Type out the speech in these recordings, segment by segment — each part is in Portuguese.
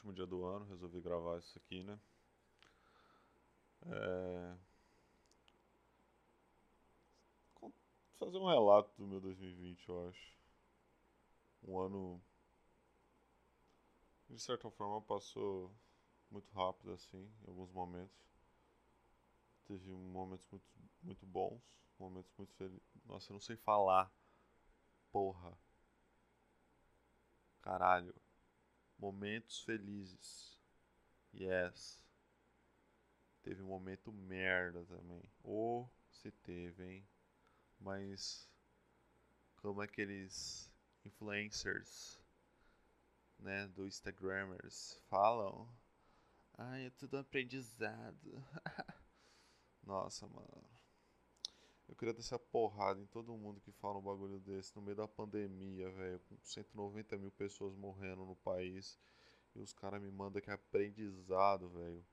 último dia do ano, resolvi gravar isso aqui, né? É... Fazer um relato do meu 2020, eu acho. Um ano, de certa forma, passou muito rápido, assim, em alguns momentos. Teve momentos muito, muito bons, momentos muito felizes. Nossa, eu não sei falar. Porra. Caralho. Momentos felizes. Yes. Teve um momento merda também. Ou oh, se teve, hein? Mas como aqueles influencers, né, do Instagramers falam, ai, é tudo aprendizado. Nossa, mano. Eu queria descer a porrada em todo mundo que fala um bagulho desse no meio da pandemia, velho. Com 190 mil pessoas morrendo no país. E os caras me mandam que é aprendizado, velho.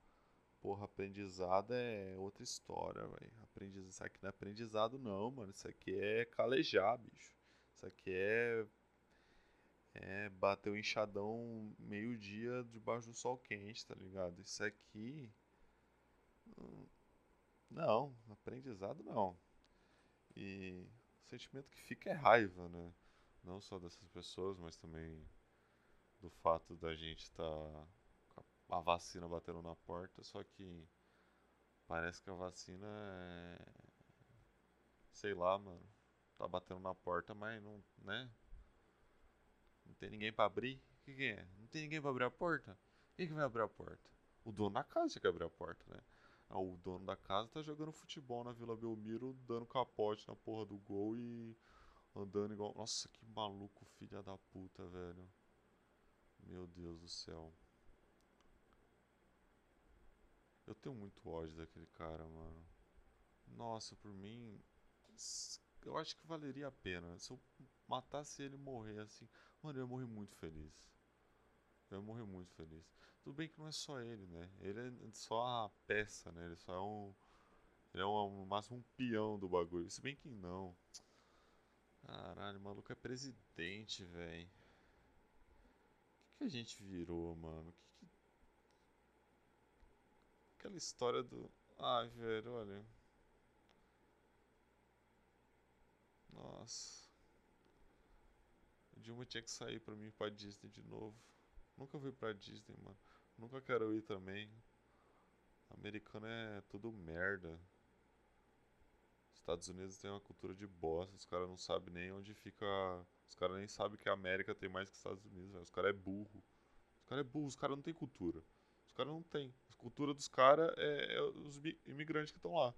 Porra, aprendizado é outra história, velho. Aprendizado, isso aqui não é aprendizado, não, mano. Isso aqui é calejar, bicho. Isso aqui é. É bater o enxadão meio-dia debaixo do sol quente, tá ligado? Isso aqui. Não, aprendizado não. E o sentimento que fica é raiva, né? Não só dessas pessoas, mas também do fato da gente estar tá com a vacina batendo na porta, só que parece que a vacina é. Sei lá, mano. Tá batendo na porta, mas não. né? Não tem ninguém para abrir. O que, que, é? Não tem ninguém para abrir a porta? Quem que vai abrir a porta? O dono da casa que abrir a porta, né? Ah, o dono da casa tá jogando futebol na Vila Belmiro, dando capote na porra do gol e andando igual. Nossa, que maluco, filha da puta, velho. Meu Deus do céu. Eu tenho muito ódio daquele cara, mano. Nossa, por mim. Eu acho que valeria a pena. Se eu matasse ele e morrer assim. Mano, eu ia morrer muito feliz. Eu ia morrer muito feliz. Tudo bem que não é só ele, né? Ele é só a peça, né? Ele só é um. Ele é um, no máximo um peão do bagulho. Se bem que não. Caralho, o maluco é presidente, velho. O que, que, a gente virou, mano? Que, que... Aquela história do. Ai, velho, olha. Nossa. O Dilma tinha que sair pra mim ir pra Disney de novo. Nunca fui pra Disney, mano. Nunca quero ir também. Americano é tudo merda. Estados Unidos tem uma cultura de bosta. Os caras não sabem nem onde fica. Os caras nem sabem que a América tem mais que os Estados Unidos. Véio. Os caras é burro. Os caras é burro. Os caras não tem cultura. Os caras não tem. A cultura dos caras é, é, os imigrantes que estão lá.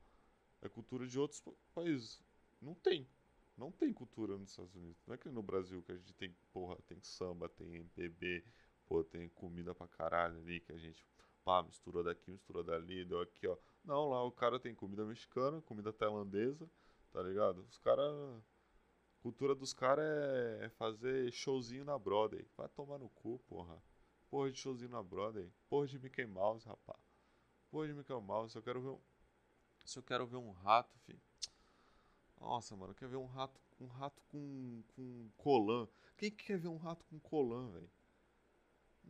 É cultura de outros países. Não tem. Não tem cultura nos Estados Unidos. Não é que no Brasil que a gente tem, porra, tem samba, tem MPB, pô, tem comida pra caralho ali que a gente, pá, misturou daqui, misturou dali, deu aqui, ó. Não, lá o cara tem comida mexicana, comida tailandesa, tá ligado? Os caras. Cultura dos caras é fazer showzinho na Broadway. Vai tomar no cu, porra. Porra de showzinho na Broadway. Porra de Mickey Mouse, rapaz. Porra de Mickey Mouse. Se eu quero ver um. Se eu quero ver um rato, filho. Nossa, mano, quer ver um rato, um rato com, com colan? Quem quer ver um rato com colan, velho?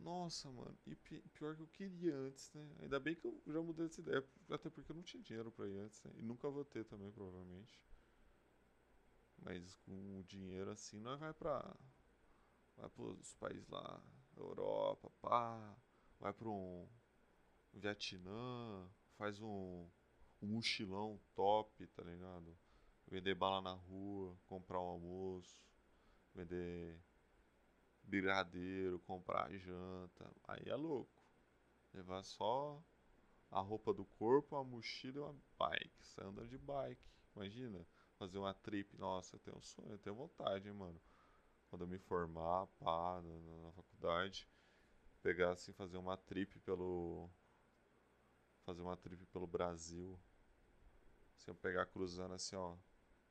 Nossa, mano, e pior que eu queria antes, né? Ainda bem que eu já mudei essa ideia, até porque eu não tinha dinheiro pra ir antes, né? E nunca vou ter também, provavelmente. Mas com o dinheiro assim, nós vai pra. Vai pros países lá, Europa, pá. Vai pra um. Vietnã, faz um. Um mochilão top, tá ligado? Vender bala na rua, comprar um almoço, vender brigadeiro, comprar janta. Aí é louco. Levar só a roupa do corpo, a mochila e uma bike. Você anda de bike. Imagina, fazer uma trip. Nossa, eu tenho um sonho, eu tenho vontade, hein, mano. Quando eu me formar, pá, na, na faculdade, pegar assim, fazer uma trip pelo. Fazer uma trip pelo Brasil. Assim, eu pegar cruzando assim, ó.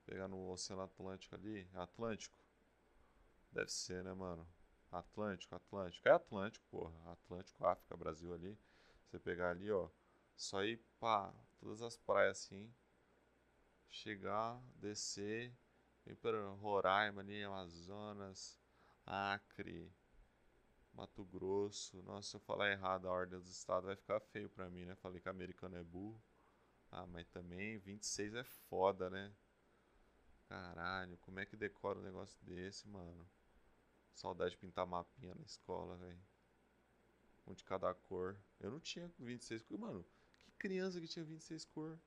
Pegar no Oceano Atlântico ali. Atlântico? Deve ser, né, mano? Atlântico, Atlântico. É Atlântico, porra. Atlântico, África, Brasil ali. Você pegar ali, ó. Só ir, pá, todas as praias assim. Chegar, descer. Vem para Roraima ali, Amazonas, Acre, Mato Grosso. Nossa, se eu falar errado a ordem dos estados vai ficar feio pra mim, né? Falei que americano é burro. Ah, mas também 26 é foda, né? Caralho, como é que decora um negócio desse, mano? Saudade de pintar mapinha na escola, velho. Um de cada cor. Eu não tinha 26 cores. Mano, que criança que tinha 26 cor?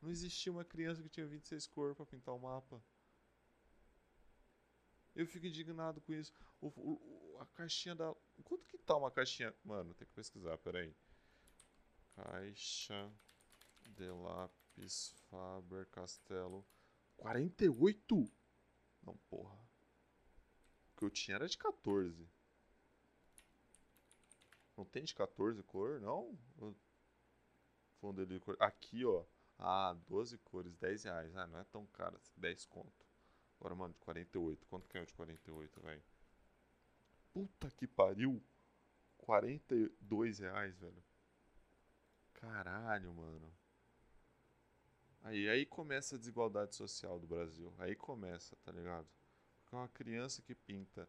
Não existia uma criança que tinha 26 cor para pintar o um mapa. Eu fico indignado com isso. O, o, a caixinha da. Quanto que tá uma caixinha? Mano, tem que pesquisar, peraí. Caixa de lápis Faber Castelo. 48? Não, porra. O que eu tinha era de 14. Não tem de 14 cor, não? Fundo de cor. Aqui, ó. Ah, 12 cores, 10 reais. Ah, não é tão caro, 10 assim, conto. Agora, mano, de 48. Quanto que é o de 48, velho? Puta que pariu. 42 reais, velho. Caralho, mano. Aí, aí começa a desigualdade social do Brasil. Aí começa, tá ligado? Porque uma criança que pinta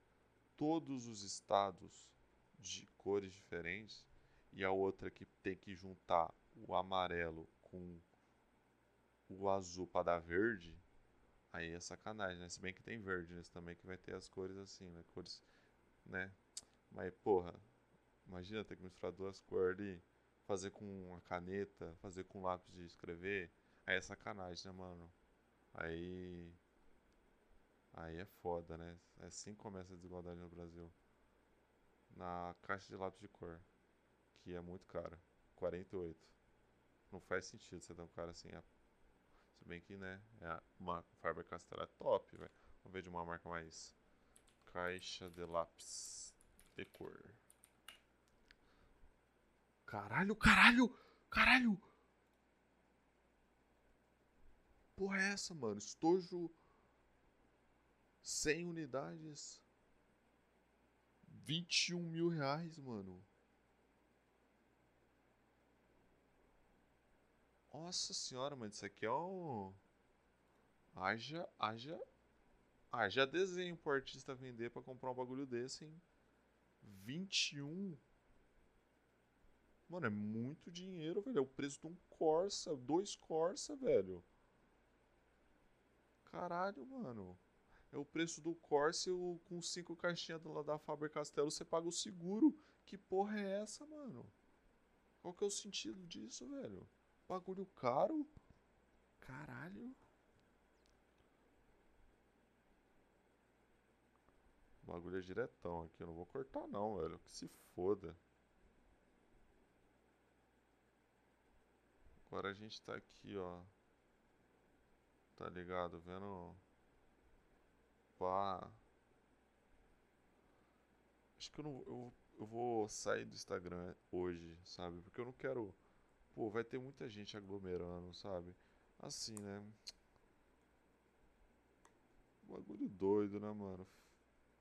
todos os estados de cores diferentes e a outra que tem que juntar o amarelo com o azul para dar verde, aí é sacanagem, né? Se bem que tem verde nesse também que vai ter as cores assim, né? Cores, né? Mas porra, imagina ter que misturar duas cores ali, fazer com uma caneta, fazer com lápis de escrever. Aí é sacanagem, né, mano? Aí. Aí é foda, né? É assim que começa a desigualdade no Brasil. Na caixa de lápis de cor. Que é muito cara. 48. Não faz sentido você dar um cara assim. Se bem que, né? É uma Faber Castell é top, velho. Vamos ver de uma marca mais. Caixa de lápis de cor. Caralho, caralho! Caralho! porra é essa, mano? Estojo 100 unidades. 21 mil reais, mano. Nossa senhora, mano, isso aqui é um. Haja, haja. Haja desenho pro artista vender pra comprar um bagulho desse, hein? 21. Mano, é muito dinheiro, velho. É o preço de um Corsa, dois Corsa, velho. Caralho, mano. É o preço do Corsa com cinco caixinhas lá da Faber Castelo, você paga o seguro. Que porra é essa, mano? Qual que é o sentido disso, velho? Bagulho caro? Caralho. O bagulho é diretão aqui. Eu não vou cortar, não, velho. Que se foda. Agora a gente tá aqui, ó. Tá ligado? Vendo. Pá. Acho que eu não. Eu, eu vou sair do Instagram hoje, sabe? Porque eu não quero. Pô, vai ter muita gente aglomerando, sabe? Assim, né? Bagulho doido, né, mano?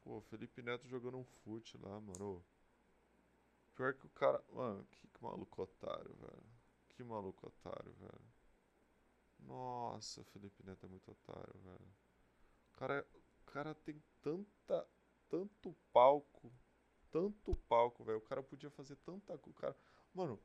Pô, Felipe Neto jogando um fute lá, mano. Pior que o cara. Mano, que, que maluco otário, velho. Que maluco otário, velho. Nossa, Felipe Neto é muito otário, velho. O cara, o cara tem tanta, tanto palco, tanto palco, velho. O cara podia fazer tanta coisa. Cara, mano,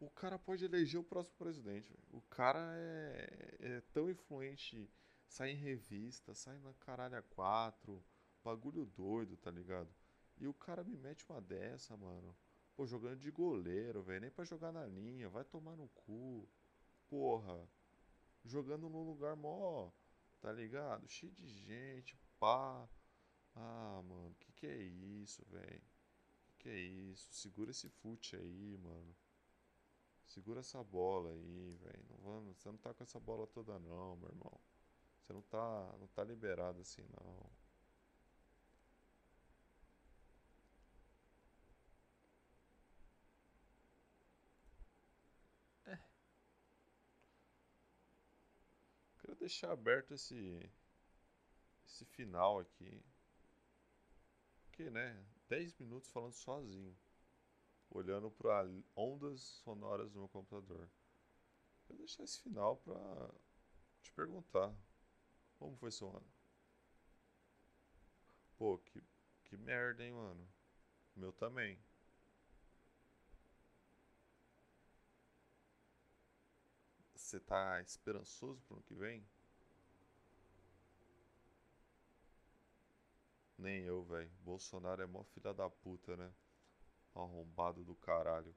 o cara pode eleger o próximo presidente, velho. O cara é, é tão influente, sai em revista, sai na caralho a quatro, bagulho doido, tá ligado? E o cara me mete uma dessa, mano. Pô, jogando de goleiro, velho. Nem pra jogar na linha, vai tomar no cu. Porra jogando num lugar mó, tá ligado? Cheio de gente, pá. Ah, mano, que que é isso, velho? Que que é isso? Segura esse fute aí, mano. Segura essa bola aí, velho. Não vamos, você não tá com essa bola toda não, meu irmão. Você não tá, não tá liberado assim não. Quero deixar aberto esse esse final aqui. Porque, né? 10 minutos falando sozinho. Olhando para ondas sonoras no meu computador. Quero deixar esse final para te perguntar. Como foi seu ano? Pô, que, que merda, hein, mano? Meu também. Você tá esperançoso pro ano que vem? Nem eu, velho. Bolsonaro é mó filha da puta, né? Arrombado do caralho.